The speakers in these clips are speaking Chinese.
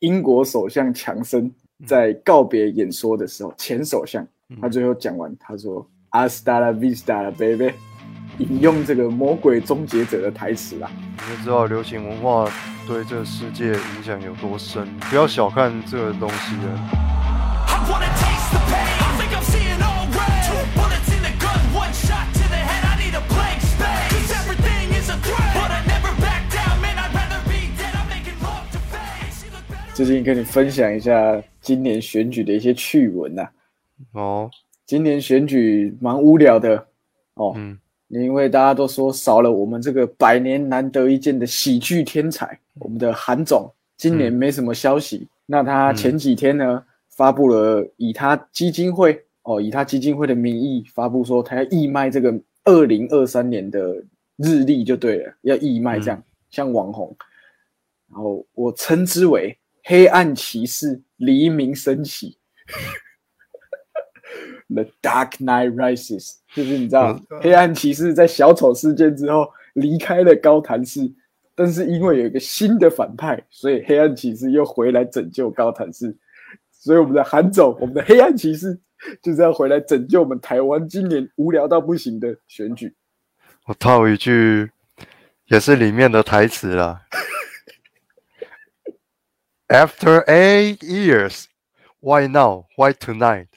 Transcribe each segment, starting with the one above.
英国首相强森在告别演说的时候，前首相他最后讲完，他说 “Hasta la vista, baby”，引用这个魔鬼终结者的台词啦。你就知道流行文化对这个世界影响有多深，不要小看这个东西啊。最近跟你分享一下今年选举的一些趣闻呐、哦，今年选举蛮无聊的哦，嗯，因为大家都说少了我们这个百年难得一见的喜剧天才，我们的韩总。今年没什么消息。那他前几天呢，发布了以他基金会哦，以他基金会的名义发布说他要义卖这个二零二三年的日历就对了，要义卖这样，像网红。然后我称之为黑暗骑士黎明升起。The Dark Knight Rises，就是你知道，黑暗骑士在小丑事件之后离开了高谭市，但是因为有一个新的反派，所以黑暗骑士又回来拯救高谭市。所以我们的韩总，我们的黑暗骑士就是要回来拯救我们台湾今年无聊到不行的选举。我套一句，也是里面的台词啦。After eight years, why now? Why tonight?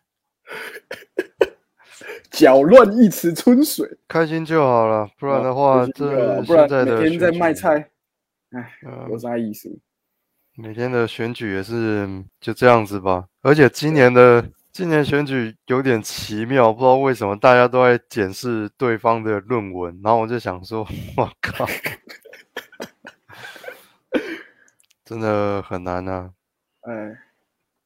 搅乱一池春水，开心就好了，不然的话，就这是不然现在的每天在卖，菜，哎，呃有啥意思？每天的选举也是就这样子吧。而且今年的今年选举有点奇妙，不知道为什么大家都在检视对方的论文，然后我就想说，我靠，真的很难啊。哎，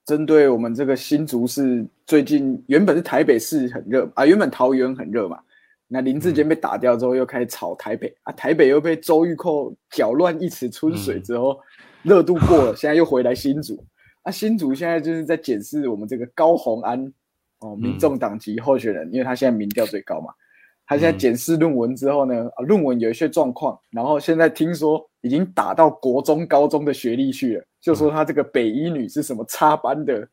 针对我们这个新竹市，最近原本是台北市很热啊，原本桃园很热嘛，那林志坚被打掉之后，又开始炒台北啊，台北又被周玉蔻搅乱一池春水之后，热度过了，现在又回来新竹啊，新竹现在就是在检视我们这个高虹安哦，民众党籍候选人，因为他现在民调最高嘛。他现在检视论文之后呢，啊，论文有一些状况，然后现在听说已经打到国中、高中的学历去了，就说他这个北一女是什么插班的，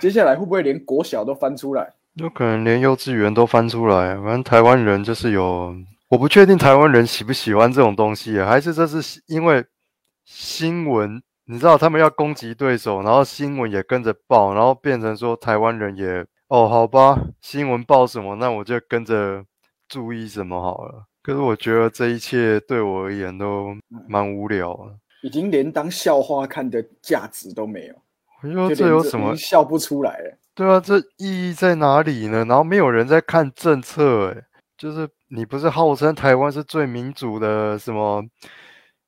接下来会不会连国小都翻出来？有可能连幼稚园都翻出来，反正台湾人就是有，我不确定台湾人喜不喜欢这种东西啊，还是这是因为新闻，你知道他们要攻击对手，然后新闻也跟着报，然后变成说台湾人也哦，好吧，新闻报什么，那我就跟着注意什么好了。可是我觉得这一切对我而言都蛮无聊的。已经连当笑话看的价值都没有，我说这这有什么？笑不出来了。对啊，这意义在哪里呢？然后没有人在看政策，哎，就是你不是号称台湾是最民主的什么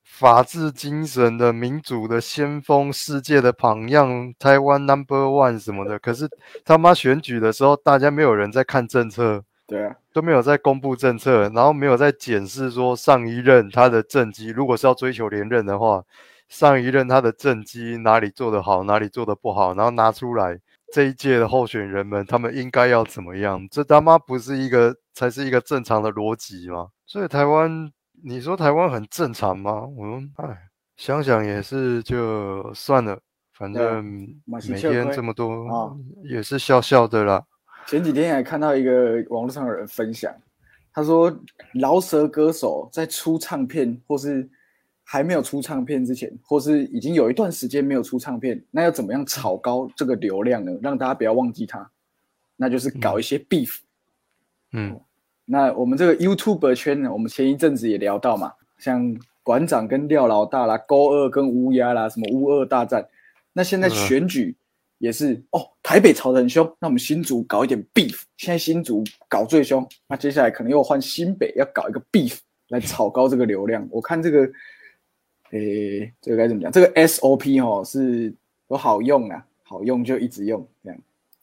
法治精神的民主的先锋、世界的榜样，台湾 Number One 什么的，可是他妈选举的时候，大家没有人在看政策，对啊，都没有在公布政策，然后没有在检视说上一任他的政绩，如果是要追求连任的话，上一任他的政绩哪里做得好，哪里做得不好，然后拿出来这一届的候选人们他们应该要怎么样，这他妈不是一个才是一个正常的逻辑吗？所以台湾，你说台湾很正常吗？我们，哎，想想也是，就算了，反正每天这么多，啊也是笑笑的啦。前几天还看到一个网络上有人分享，他说饶舌歌手在出唱片或是还没有出唱片之前，或是已经有一段时间没有出唱片，那要怎么样炒高这个流量呢？让大家不要忘记他，那就是搞一些 beef。嗯那我们这个 YouTube 圈呢，我们前一阵子也聊到嘛，像馆长跟廖老大啦，勾二跟乌鸦啦，什么乌二大战。那现在选举也是、哦，台北吵得很凶，那我们新竹搞一点 beef。现在新竹搞最凶，那接下来可能又换新北要搞一个 beef 来炒高这个流量。我看这个，诶，这个该怎么讲？这个 SOP 哦是都好用啊，好用就一直用这样。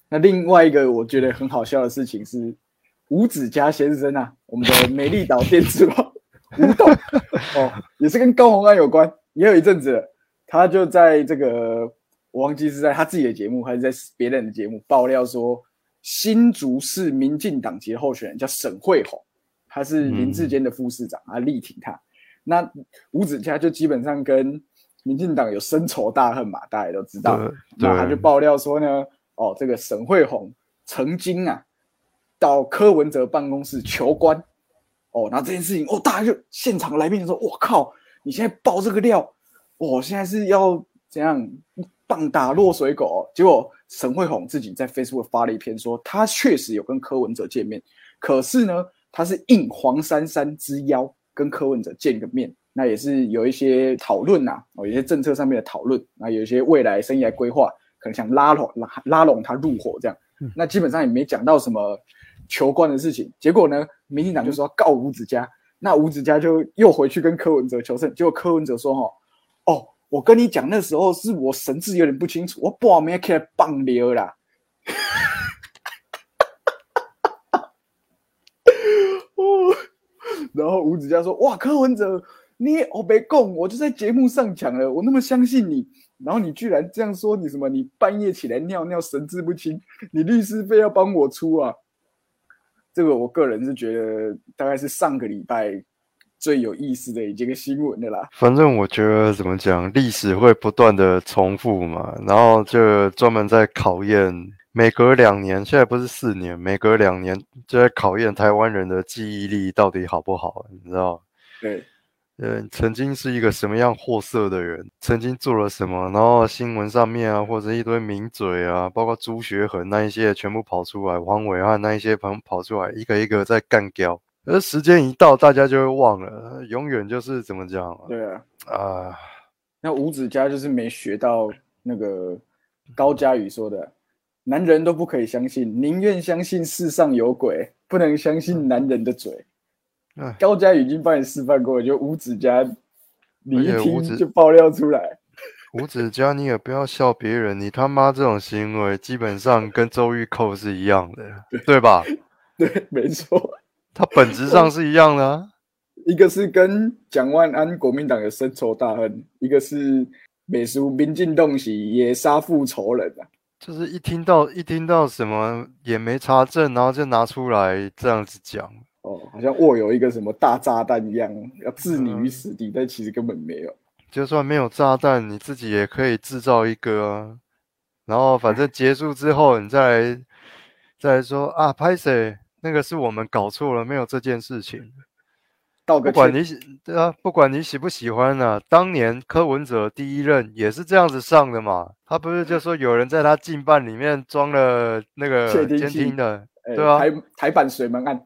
那另外一个我觉得很好笑的事情是，吴子嘉先生啊，我们的美丽岛电子报吴董哦，也是跟高虹安有关，也有一阵子，他就在这个我忘记是在他自己的节目还是在别人的节目爆料说，新竹市民进党籍的候选人叫沈惠宏，他是林志坚的副市长，他力挺他。那吴子嘉就基本上跟民进党有深仇大恨嘛，大家也都知道。对那他就爆料说呢，哦，这个沈惠宏曾经啊到柯文哲办公室求官，哦，然后这件事情，哦，大家就现场来宾说，我靠，你现在爆这个料，我、现在是要怎样棒打落水狗、哦？结果沈惠宏自己在 Facebook 发了一篇说，他确实有跟柯文哲见面，可是呢，他是应黄珊珊之邀跟柯文哲见个面。那也是有一些讨论呐，哦，有一些政策上面的讨论，那有一些未来生涯规划，可能想拉拢拉拉拢他入伙这样。那基本上也没讲到什么求官的事情。结果呢，民进党就说告吴子嘉，那吴子嘉就又回去跟柯文哲求胜。结果柯文哲说：“哈，哦，我跟你讲，那时候是我神志有点不清楚，我不没起来放流啦。”，然后吴子嘉说：“哇，柯文哲，你我别供，我就在节目上讲了，我那么相信你，然后你居然这样说，你什么？你半夜起来尿尿，神志不清，你律师费要帮我出啊？”这个我个人是觉得大概是上个礼拜最有意思的一件个新闻的啦。反正我觉得怎么讲，历史会不断的重复嘛，然后就专门在考验，每隔两年，现在不是四年，每隔两年就在考验台湾人的记忆力到底好不好，你知道？对，呃，曾经是一个什么样货色的人，曾经做了什么，然后新闻上面啊，或者一堆名嘴啊，包括朱学恒那一些全部跑出来，黄伟汉那一些朋跑出来，一个一个在干掉。而时间一到，大家就会忘了，永远就是怎么讲啊对啊，啊？那吴子嘉就是没学到那个高佳宇说的，男人都不可以相信，宁愿相信世上有鬼，不能相信男人的嘴。哎高佳宇已经帮你示范过了，就吴子嘉，你一听就爆料出来。吴子嘉，你也不要笑别人，你他妈这种行为基本上跟周玉蔻是一样的，对吧？对，没错，他本质上是一样的、啊。一个是跟蒋万安国民党有深仇大恨，一个是美苏民进动喜也杀父仇人啊。就是一听到一听到什么也没查证，然后就拿出来这样子讲，哦，好像握有一个什么大炸弹一样，要置你于死地，但其实根本没有。就算没有炸弹，你自己也可以制造一个啊。然后反正结束之后，你再来再来说啊，拍谁？那个是我们搞错了，没有这件事情。道个歉不管你喜对啊，不管你喜不喜欢啊，当年柯文哲第一任也是这样子上的嘛。他不是就说有人在他进办里面装了那个监听的，哎对啊台台版水门案，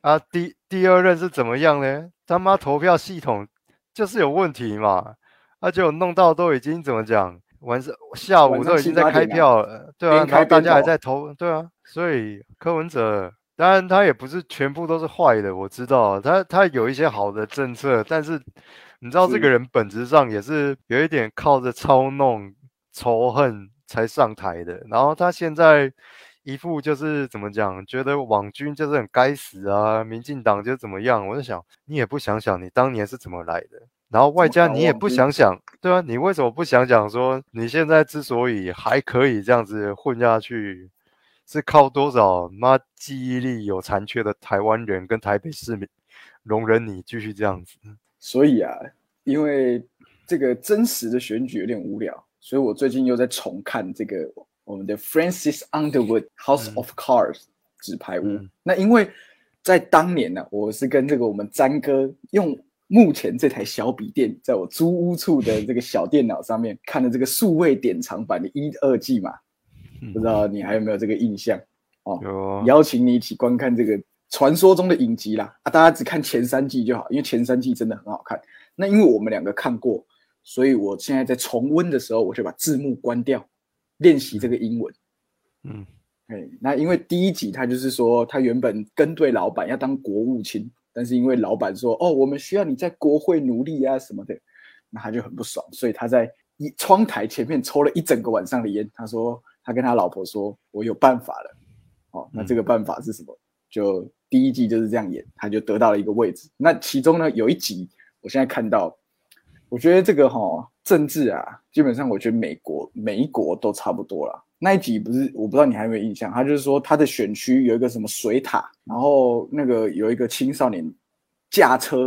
啊，第第二任是怎么样呢？他妈投票系统就是有问题嘛，而且我弄到都已经怎么讲，晚上下午都已经在开票了，对啊，然后大家还在投，对啊，所以柯文哲当然他也不是全部都是坏的，我知道他他有一些好的政策，但是你知道这个人本质上也是有一点靠着操弄仇恨才上台的，然后他现在。一副就是怎么讲，觉得网军就是很该死啊，民进党就怎么样。我就想，你也不想想你当年是怎么来的，然后外加你也不想想，对啊，你为什么不想想说你现在之所以还可以这样子混下去，是靠多少妈记忆力有残缺的台湾人跟台北市民容忍你继续这样子？所以啊，因为这个真实的选举有点无聊，所以我最近又在重看这个我们的 Francis Underwood House of Cards 纸牌屋。嗯那因为在当年呢、我是跟这个我们詹哥用目前这台小笔电，在我租屋处的这个小电脑上面看的这个数位典藏版的一二季嘛，不知道你还有没有这个印象？有啊邀请你一起观看这个传说中的影集啦啊！大家只看前三季就好，因为前三季真的很好看。那因为我们两个看过，所以我现在在重温的时候，我就把字幕关掉，练习这个英文。嗯，哎，那因为第一集他就是说，他原本跟对老板要当国务卿，但是因为老板说，哦，我们需要你在国会努力啊什么的，那他就很不爽，所以他在一窗台前面抽了一整个晚上的烟。他说，他跟他老婆说，我有办法了。哦，那这个办法是什么？就第一季就是这样演，他就得到了一个位置。那其中呢，有一集我现在看到，我觉得这个哈、政治啊，基本上我觉得美国每一国都差不多了。那一集不是我不知道你还有没有印象，他就是说他的选区有一个什么水塔，然后那个有一个青少年驾车，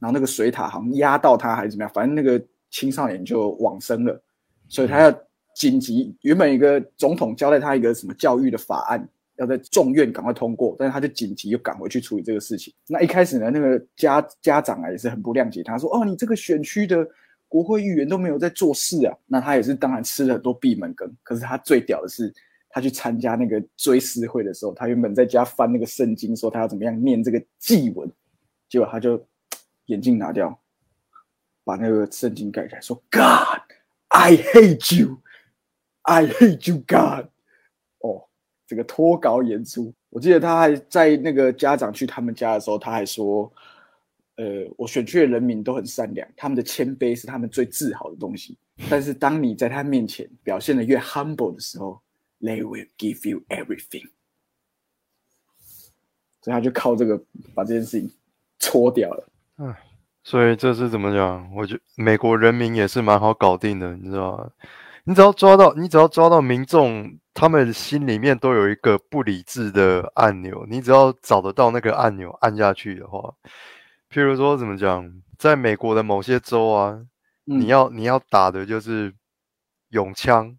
然后那个水塔好像压到他还是怎么样，反正那个青少年就往生了，所以他要紧急，原本一个总统交代他一个什么教育的法案，要在众院赶快通过，但是他就紧急又赶回去处理这个事情。那一开始呢，那个家家长啊也是很不谅解他，说：“哦，你这个选区的国会议员都没有在做事啊。”那他也是当然吃了很多闭门羹。可是他最屌的是，他去参加那个追思会的时候，他原本在家翻那个圣经，说他要怎么样念这个祭文，结果他就眼镜拿掉，把那个圣经盖起来，说：“God, I hate you, I hate you, God。”哦，这个脱稿演出，我记得他还在那个家长去他们家的时候，他还说：“呃，我选区的人民都很善良，他们的谦卑是他们最自豪的东西。但是当你在他面前表现的越 humble 的时候，they will give you everything。”所以他就靠这个把这件事情搓掉了。所以这是怎么讲？我觉美国人民也是蛮好搞定的，你知道吗？你只要抓到，你只要抓到民众，他们心里面都有一个不理智的按钮，你只要找得到那个按钮按下去的话，譬如说怎么讲，在美国的某些州啊，嗯。你要你要打的就是永枪，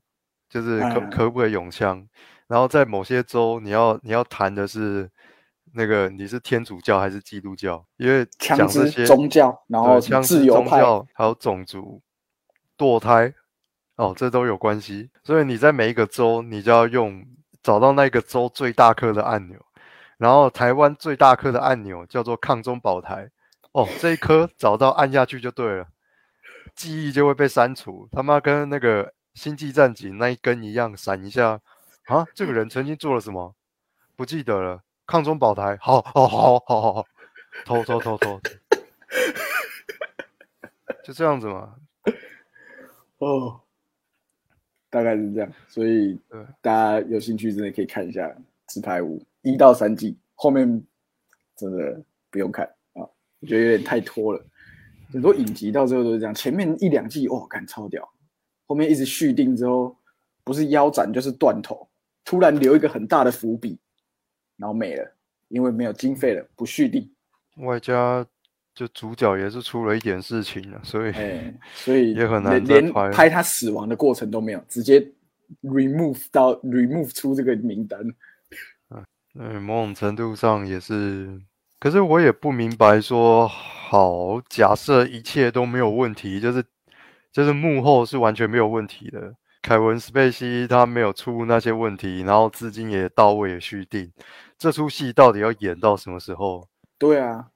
就是可嗯可不可以永枪，然后在某些州你要你要谈的是那个你是天主教还是基督教，因为讲这些宗教，然后自由派，还有种族、堕胎，哦，这都有关系。所以你在每一个州，你就要用找到那个州最大颗的按钮。然后台湾最大颗的按钮叫做抗中保台，哦，这一颗找到按下去就对了，记忆就会被删除。他妈跟那个星际战警那一根一样，闪一下啊，这个人曾经做了什么？不记得了。抗中保台，好，好，好，好，好，好，偷偷偷偷，就这样子嘛。哦，大概是这样，所以对大家有兴趣真的可以看一下《纸牌屋》一到三季，后面真的不用看啊，我觉得有点太拖了。很多影集到最后都是这样，前面一两季哇，感超屌，后面一直续订之后，不是腰斩就是断头，突然留一个很大的伏笔，然后没了，因为没有经费了，不续订。外加就主角也是出了一点事情了，所以哎，所以也很难连拍拍他死亡的过程都没有，直接 remove 到 remove 出这个名单。嗯，某种程度上也是。可是我也不明白说，好，假设一切都没有问题，就是就是幕后是完全没有问题的。凯文·史贝西他没有出那些问题，然后资金也到位，也续订。这出戏到底要演到什么时候？对啊，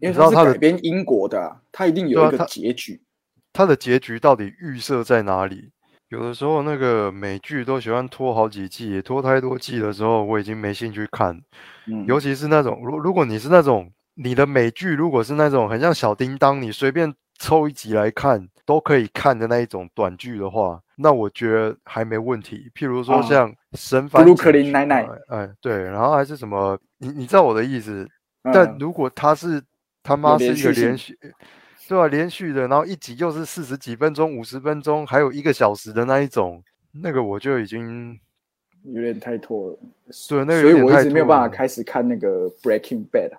因为你知道他的它是改编英国的、啊，它一定有一个结局。它的结局到底预设在哪里？有的时候那个美剧都喜欢拖好几季，拖太多季的时候，我已经没兴趣看。嗯，尤其是那种，如如果你是那种你的美剧，如果是那种很像小叮当，你随便抽一集来看都可以看的那一种短剧的话，那我觉得还没问题。譬如说啊像《神布鲁克林局奶奶哎，哎对，然后还是什么，你你知道我的意思？但嗯如果它是他妈是一个连续，对吧、连续的，然后一集又是四十几分钟、五十分钟，还有一个小时的那一种，那个我就已经有点太拖了，对那个所以我一直没有办法开始看那个 Breaking Bad，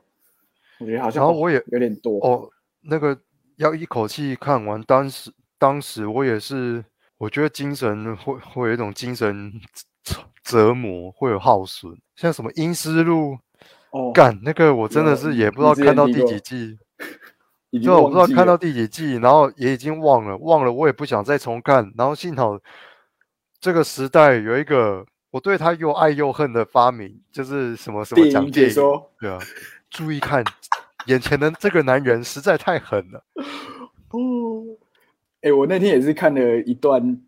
我觉得好像哦然后我也有点多。哦，那个要一口气看完，当时当时我也是，我觉得精神会会有一种精神 折折磨，会有耗损。像什么《阴尸路》，哦，干那个我真的是也不知道看到第几季，对啊，我不知道看到第几季，然后也已经忘了，忘了我也不想再重看。然后幸好这个时代有一个我对他又爱又恨的发明，就是什么什么讲，解说。对啊，注意看眼前的这个男人实在太狠了。哦，哎、我那天也是看了一段，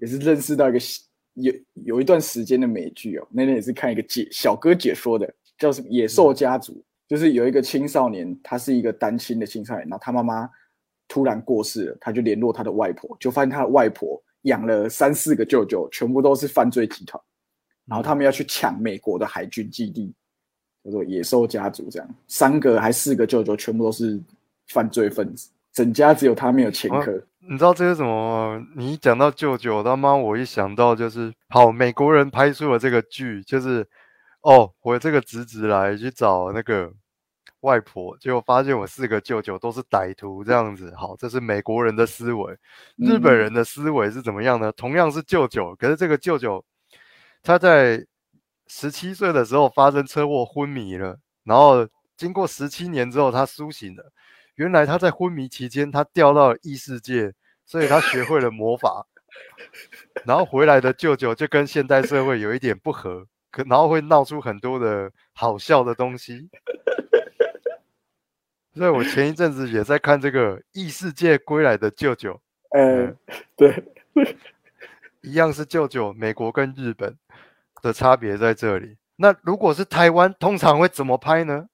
也是认识到一个喜有有一段时间的美剧哦。那天也是看一个解小哥解说的，叫什么《野兽家族》，就是有一个青少年，他是一个单亲的青少年，然后他妈妈突然过世了，他就联络他的外婆，就发现他的外婆养了三四个舅舅，全部都是犯罪集团，然后他们要去抢美国的海军基地，叫做野兽家族，这样三个还四个舅舅全部都是犯罪分子，整家只有他没有前啊科。你知道这是什么吗？你一讲到舅舅，他妈我一想到就是，好，美国人拍出了这个剧，就是哦，我这个侄子来去找那个外婆，结果发现我四个舅舅都是歹徒这样子。好，这是美国人的思维，日本嗯人的思维是怎么样呢？同样是舅舅，可是这个舅舅他在十七岁的时候发生车祸昏迷了，然后经过十七年之后他苏醒了。原来他在昏迷期间他掉到了异世界，所以他学会了魔法。然后回来的舅舅就跟现代社会有一点不合，可然后会闹出很多的好笑的东西。所以我前一阵子也在看这个异世界归来的舅舅，呃嗯，对，一样是舅舅，美国跟日本的差别在这里。那如果是台湾，通常会怎么拍呢？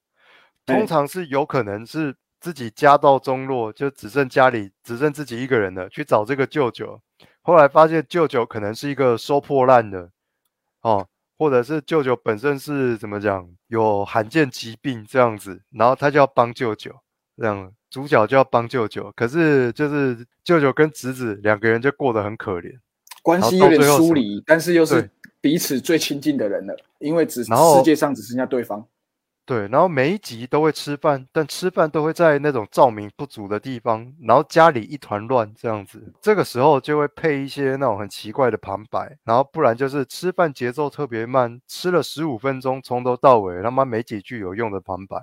通哎常是有可能是自己家道中落，就只剩家里只剩自己一个人了，去找这个舅舅。后来发现舅舅可能是一个收破烂的，哦，或者是舅舅本身是怎么讲，有罕见疾病这样子，然后他就要帮舅舅，这样主角就要帮舅舅。可是就是舅舅跟侄子两个人就过得很可怜。关系有点疏离，但是又是彼此最亲近的人了，因为只世界上只剩下对方。对，然后每一集都会吃饭，但吃饭都会在那种照明不足的地方，然后家里一团乱这样子。这个时候就会配一些那种很奇怪的旁白，然后不然就是吃饭节奏特别慢，吃了十五分钟，从头到尾他妈没几句有用的旁白，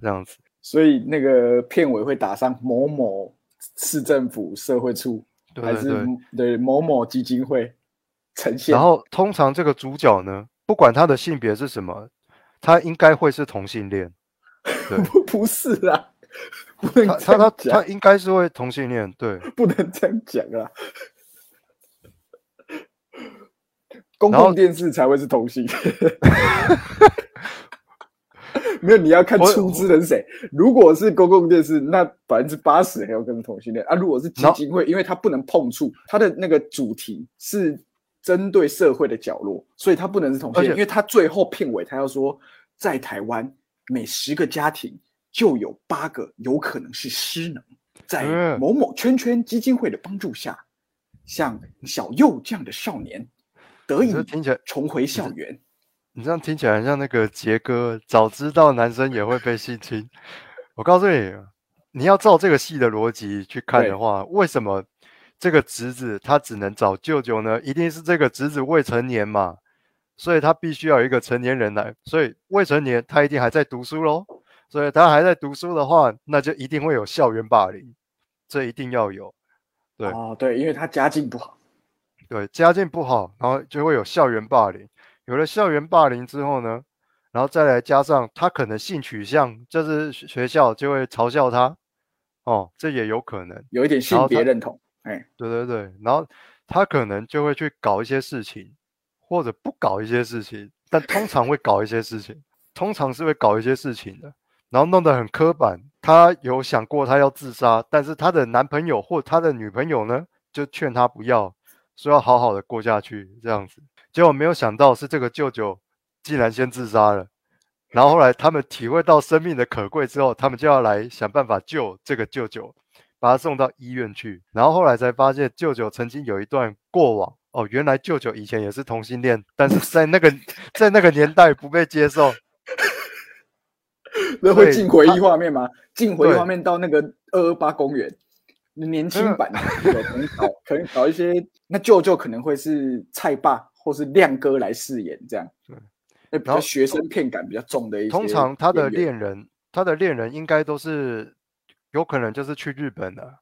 这样子。所以那个片尾会打上某某市政府社会处，还是对某某基金会呈现。然后通常这个主角呢，不管他的性别是什么，他应该会是同性恋。对，不不是啊，不能他他他应该是会同性恋。对，不能这样讲啊。公共电视才会是同性，没有你要看出资人是谁。如果是公共电视，那百分之八十还有跟同性恋啊。如果是基金会，因为它不能碰触，它的那个主题是针对社会的角落，所以他不能是同性因为他最后片尾他要说，在台湾每十个家庭就有八个有可能是失能，在嗯某某圈圈基金会的帮助下，像小右这样的少年得以听起来重回校园。你这样听起来很像那个杰哥，早知道男生也会被性侵。我告诉你，你要照这个戏的逻辑去看的话，为什么这个侄子他只能找舅舅呢？一定是这个侄子未成年嘛，所以他必须要有一个成年人来。所以未成年他一定还在读书喽，所以他还在读书的话，那就一定会有校园霸凌，这一定要有。对哦，对，因为他家境不好。对，家境不好，然后就会有校园霸凌。有了校园霸凌之后呢，然后再来加上他可能性取向，就是学学校就会嘲笑他，哦，这也有可能。有一点性别认同，对对对，然后他可能就会去搞一些事情，或者不搞一些事情，但通常会搞一些事情，通常是会搞一些事情的，然后弄得很刻板。他有想过他要自杀，但是他的男朋友或他的女朋友呢，就劝他不要，说要好好的过下去这样子。结果没有想到是这个舅舅竟然先自杀了，然后后来他们体会到生命的可贵之后，他们就要来想办法救这个舅舅。把他送到医院去，然后后来才发现舅舅曾经有一段过往哦，原来舅舅以前也是同性恋，但是在那个 在那个年代不被接受，那会对进回忆他画面吗？进回忆对画面到那个二二八公园，年轻版的有可能搞可能搞一些，那舅舅可能会是蔡爸或是亮哥来饰演这样，对那比较学生片感比较重的一些通常他的恋人，他的恋人应该都是有可能就是去日本的，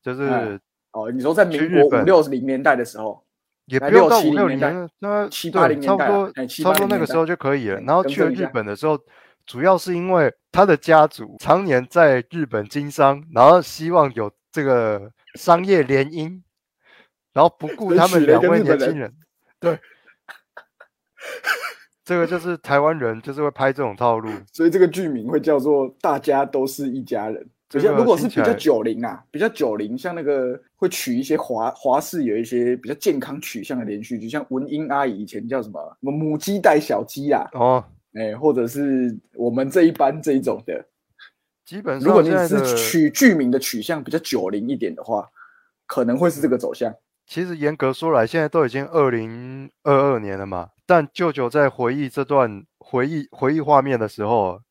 就是哎哦，你说在民去日本国五六零年代的时候，也不用到6 70五六年代零，那7对80年差不多哎差不80年代多那个时候就可以了。哎然后去了日本的时候，主要是因为他的家族常年在日本经商，然后希望有这个商业联姻，然后不顾他们两位年轻人，对，这个就是台湾人就是会拍这种套路，所以这个剧名会叫做“大家都是一家人”。比较如果是比较九零啊，比较九零，像那个会取一些华华视有一些比较健康取向的连续剧，像文英阿姨以前叫什么什么母鸡带小鸡啊，哦。哎、或者是我们这一班这一种的。基本上如果你是取剧名的取向比较九零一点的话，可能会是这个走向。其实严格说来，现在都已经二零二二年了嘛。但舅舅在回忆这段回忆回忆画面的时候，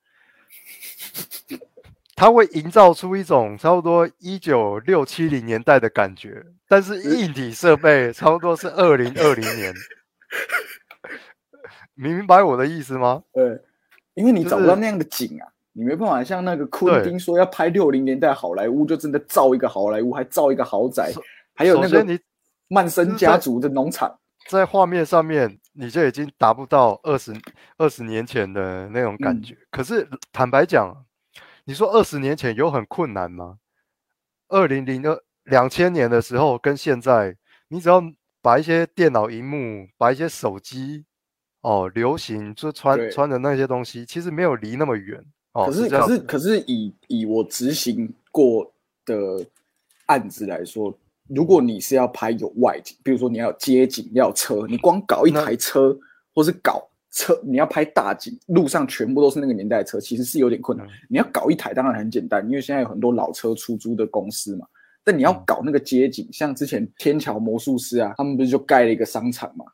它会营造出一种差不多一九六七零年代的感觉，但是硬体设备差不多是二零二零年。你 明白我的意思吗？对，因为你找不到那样的景啊，你没办法像那个昆对汀说要拍六零年代好莱坞，就真的造一个好莱坞，还造一个豪宅首，还有那个曼森家族的农场。在画面上面，你就已经达不到二十二十年前的那种感嗯觉。可是坦白讲，你说二十年前有很困难吗？二零零二两千年的时候跟现在，你只要把一些电脑荧幕、把一些手机哦流行就穿穿的那些东西，其实没有离那么远哦。可是可是可是以以我执行过的案子来说，如果你是要拍有外景，比如说你要有街景，要有车，你光搞一台车，或是搞车，你要拍大景，路上全部都是那个年代的车，其实是有点困难。嗯你要搞一台当然很简单，因为现在有很多老车出租的公司嘛。但你要嗯搞那个街景，像之前天桥魔术师啊，他们不是就盖了一个商场嘛？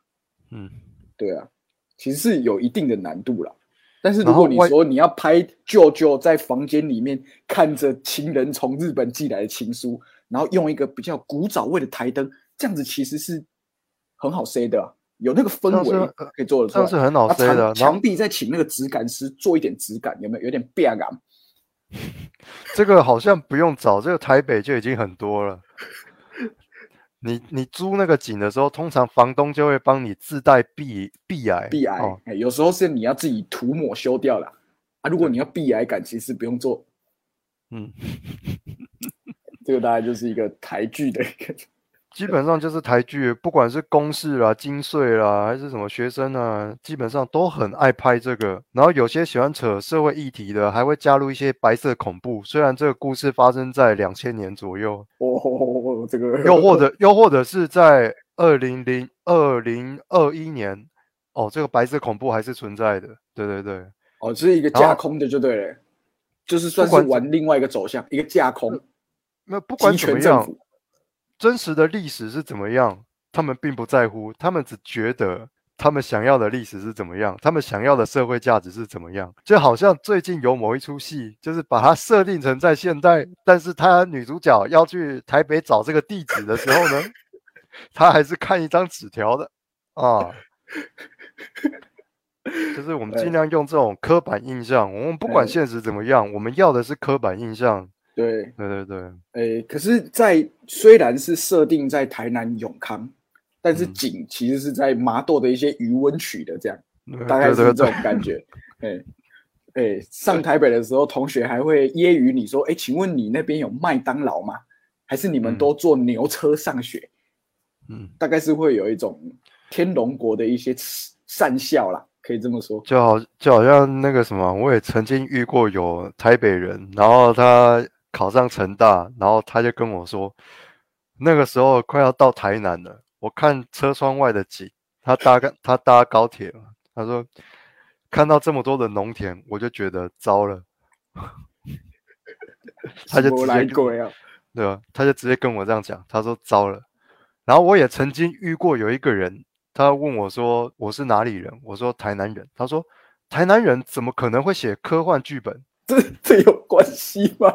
嗯，对啊，其实是有一定的难度啦。但是如果你说你要拍舅舅在房间里面看着情人从日本寄来的情书，然后用一个比较古早味的台灯，这样子其实是很好 say 的、啊，有那个氛围呃可以做得出来。是很好塞的。墙壁再请那个质感师做一点质感，有没有？有点变感。这个好像不用找，这个台北就已经很多了。你你租那个景的时候，通常房东就会帮你自带壁壁癌，壁癌、哦，哎有时候是你要自己涂抹修掉啦。啊。如果你要壁癌感，其实不用做。嗯，这个大概就是一个台剧的一个基本上就是台剧，不管是公式啦、金穗啦，还是什么学生啊，基本上都很爱拍这个。然后有些喜欢扯社会议题的，还会加入一些白色恐怖。虽然这个故事发生在两千年左右，哦，这个又或者又或者是在二零零二零二一年，哦，这个白色恐怖还是存在的。对对对。哦，是一个架空的就对了，就是算是玩另外一个走向，一个架空，那不管集怎么样。真实的历史是怎么样，他们并不在乎，他们只觉得他们想要的历史是怎么样，他们想要的社会价值是怎么样。就好像最近有某一出戏，就是把它设定成在现代，但是他女主角要去台北找这个地址的时候呢，他还是看一张纸条的啊。就是我们尽量用这种刻板印象，我们不管现实怎么样，我们要的是刻板印象。对，对对对，诶，可是在，虽然是设定在台南永康，但是嗯景其实是在麻豆的一些渔温区的，这样 对大概是这种感觉。诶诶，上台北的时候，同学还会揶揄你说：“诶，请问你那边有麦当劳吗？还是你们嗯都坐牛车上学？”嗯。大概是会有一种天龙国的一些善笑啦，可以这么说。就好就好像那个什么，我也曾经遇过有台北人，然后他考上成大，然后他就跟我说，那个时候快要到台南了，我看车窗外的景，他搭个他搭高铁嘛，他说看到这么多的农田，我就觉得糟了，他就直接鬼啊！对吧？他就直接跟我这样讲，他说糟了。然后我也曾经遇过有一个人，他问我说我是哪里人，我说台南人，他说台南人怎么可能会写科幻剧本？这这有关系吗？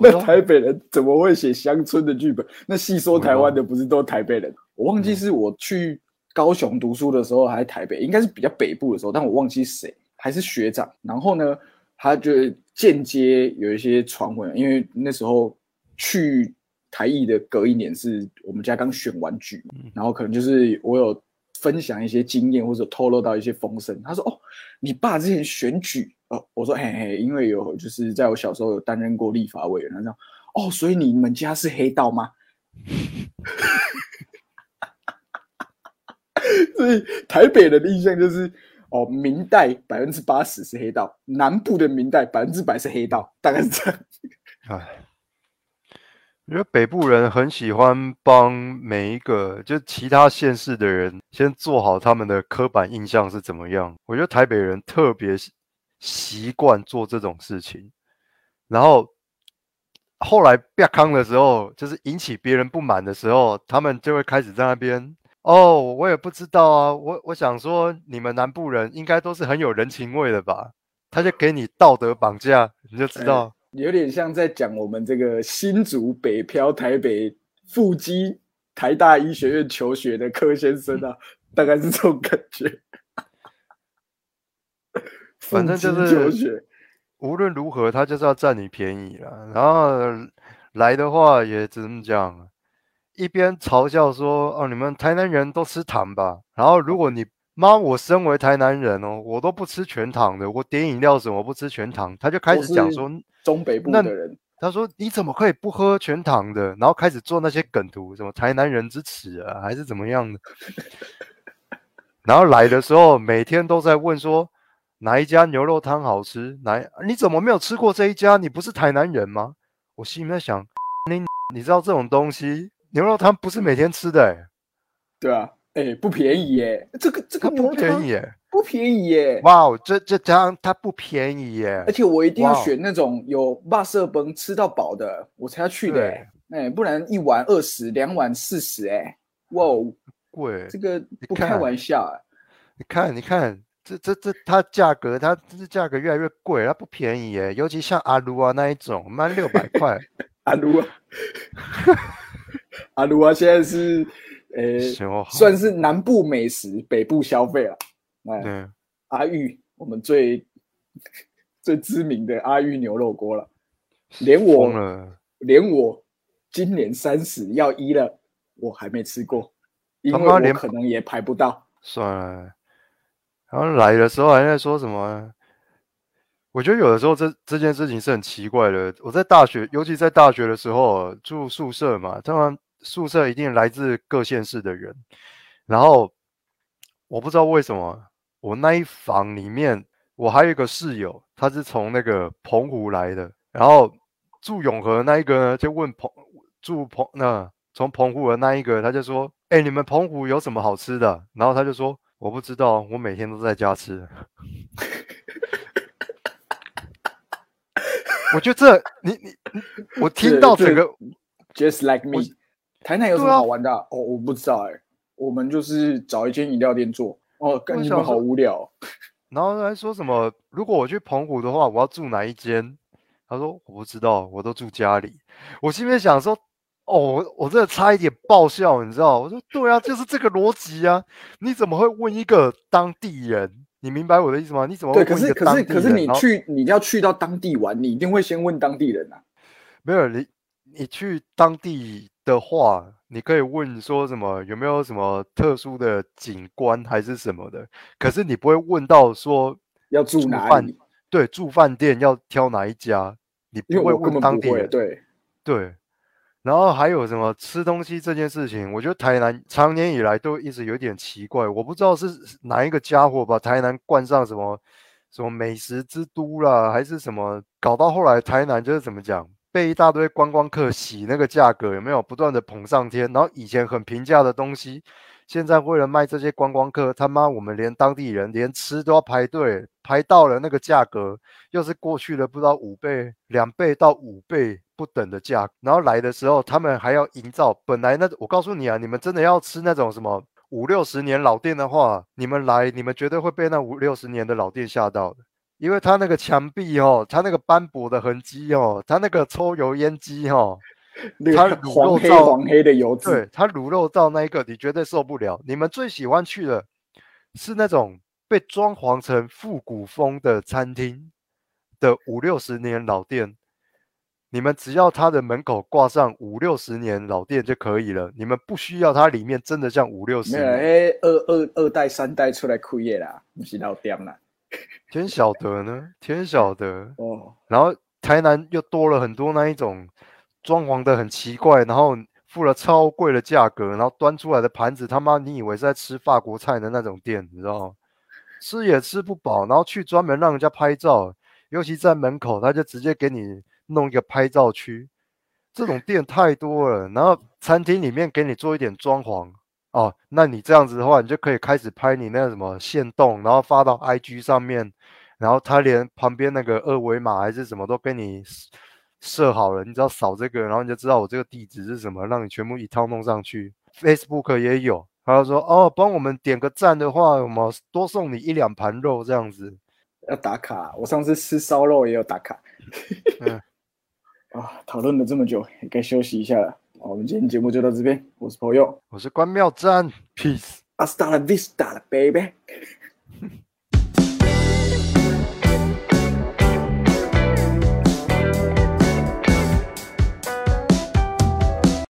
那台北人怎么会写乡村的剧本？那细说台湾的不是都台北人？我忘记是我去高雄读书的时候还是台北，应该是比较北部的时候，但我忘记谁，还是学长。然后呢，他就间接有一些传闻，因为那时候去台艺的隔一年是我们家刚选完举，然后可能就是我有分享一些经验或者透露到一些风声。他说：“哦，你爸之前选举。”哦，我说：“嘿嘿，因为有就是在我小时候有担任过立法委员。”他说：“哦，所以你们家是黑道吗？” 所以台北人的印象就是，哦，明代百分之八十是黑道，南部的明代百分之百是黑道，大概是这样。唉，我觉得北部人很喜欢帮每一个就其他县市的人先做好他们的刻板印象是怎么样。我觉得台北人特别习习惯做这种事情，然后后来变康的时候，就是引起别人不满的时候，他们就会开始在那边。哦，我也不知道啊，我我想说，你们南部人应该都是很有人情味的吧？他就给你道德绑架，你就知道。有点像在讲我们这个新竹北漂台北腹肌台大医学院求学的柯先生啊，大概是这种感觉。反正就是，无论如何，他就是要占你便宜了。然后来的话也只能讲，一边嘲笑说：“哦，你们台南人都吃糖吧？”然后如果你妈，我身为台南人哦，我都不吃全糖的，我点饮料什么不吃全糖，他就开始讲说，中北部那的人，他说你怎么可以不喝全糖的？然后开始做那些梗图，什么台南人之耻啊，还是怎么样的？然后来的时候每天都在问说哪一家牛肉汤好吃？哪一你怎么没有吃过这一家？你不是台南人吗？我心里面在想，你你知道这种东西牛肉汤不是每天吃的、欸，对啊，哎，不便宜耶，这个这个不便宜耶、不便宜耶，哇哦，这这汤它不便宜耶、而且我一定要选那种有霸色崩吃到饱的，我才要去的耶，哎，不然一碗二十，两碗四十，哎，哇哦，贵。这个不开玩笑啊，你看，你看，这这这，它价格，它这价格越来越贵，它不便宜耶。尤其像阿鲁啊那一种，卖六百块，阿卢啊，阿卢啊，现在是呃，算是南部美食，北部消费了。哎，对，阿玉，我们最最知名的阿玉牛肉锅了，连我。连我今年三十要一了，我还没吃过，因为我可能也排不到。算了，然后来的时候还在说什么？我觉得有的时候这这件事情是很奇怪的。我在大学，尤其在大学的时候住宿舍嘛，当然宿舍一定来自各县市的人。然后我不知道为什么，我那一房里面我还有一个室友，他是从那个澎湖来的，然后住永和那一个呢，就问澎住澎那从澎湖的那一个，他就说：“哎、你们澎湖有什么好吃的？”然后他就说：“我不知道，我每天都在家吃。”我觉得这你你你，我听到整个 Just like me，台南有什么好玩的啊、哦，我不知道哎、我们就是找一间饮料店做。哦，跟你们好无聊哦。然后还说什么，如果我去澎湖的话，我要住哪一间？他说我不知道，我都住家里。我心里面想说，哦，我我真的差一点爆笑，你知道？我说对啊，就是这个逻辑啊！你怎么会问一个当地人？你明白我的意思吗？你怎么会对，可问一是可个当地人？是可是你去你要去到当地玩，你一定会先问当地人啊。没有你，你去当地的话，你可以问说什么有没有什么特殊的景观还是什么的，可是你不会问到说要住哪里？对住饭店要挑哪一家，你不会问。当地人。对，对，然后还有什么吃东西这件事情，我觉得台南长年以来都一直有点奇怪，我不知道是哪一个家伙把台南冠上什么什么美食之都啦，还是什么，搞到后来台南就是怎么讲，被一大堆观光客洗那个价格，有没有不断的捧上天？然后以前很平价的东西，现在为了卖这些观光客，他妈我们连当地人连吃都要排队，排到了那个价格，又是过去的不知道五倍、两倍到五倍不等的价格，然后来的时候他们还要营造本来那我告诉你啊，你们真的要吃那种什么五六十年老店的话，你们来你们绝对会被那五六十年的老店吓到的。因为他那个墙壁哦，他那个斑驳的痕迹哦，他那个抽油烟机哦，那它个黄黑卤肉燥黄黑的油脂，对，它卤肉到那一个你绝对受不了。你们最喜欢去的是那种被装潢成复古风的餐厅的五六十年老店，你们只要它的门口挂上五六十年老店就可以了，你们不需要它里面真的像五六十年。哎，二二二代三代出来开业啦，不是老店啦。天晓得呢，天晓得。哦，然后台南又多了很多那一种装潢的很奇怪，然后付了超贵的价格，然后端出来的盘子他妈你以为是在吃法国菜的那种店，你知道吗？吃也吃不饱，然后去专门让人家拍照，尤其在门口他就直接给你弄一个拍照区，这种店太多了。然后餐厅里面给你做一点装潢。哦，那你这样子的话，你就可以开始拍你那什么线动，然后发到 IG 上面，然后他连旁边那个二维码还是什么都给你设设好了，你只要扫这个，然后你就知道我这个地址是什么，让你全部一套弄上去。Facebook 也有，他就说哦，帮我们点个赞的话，我们多送你一两盘肉这样子。要打卡。我上次吃烧肉也有打卡。嗯 啊，讨论了这么久，也该休息一下了。好我们今天节目就到这边，我是朋友，我是关妙赞，peace。阿斯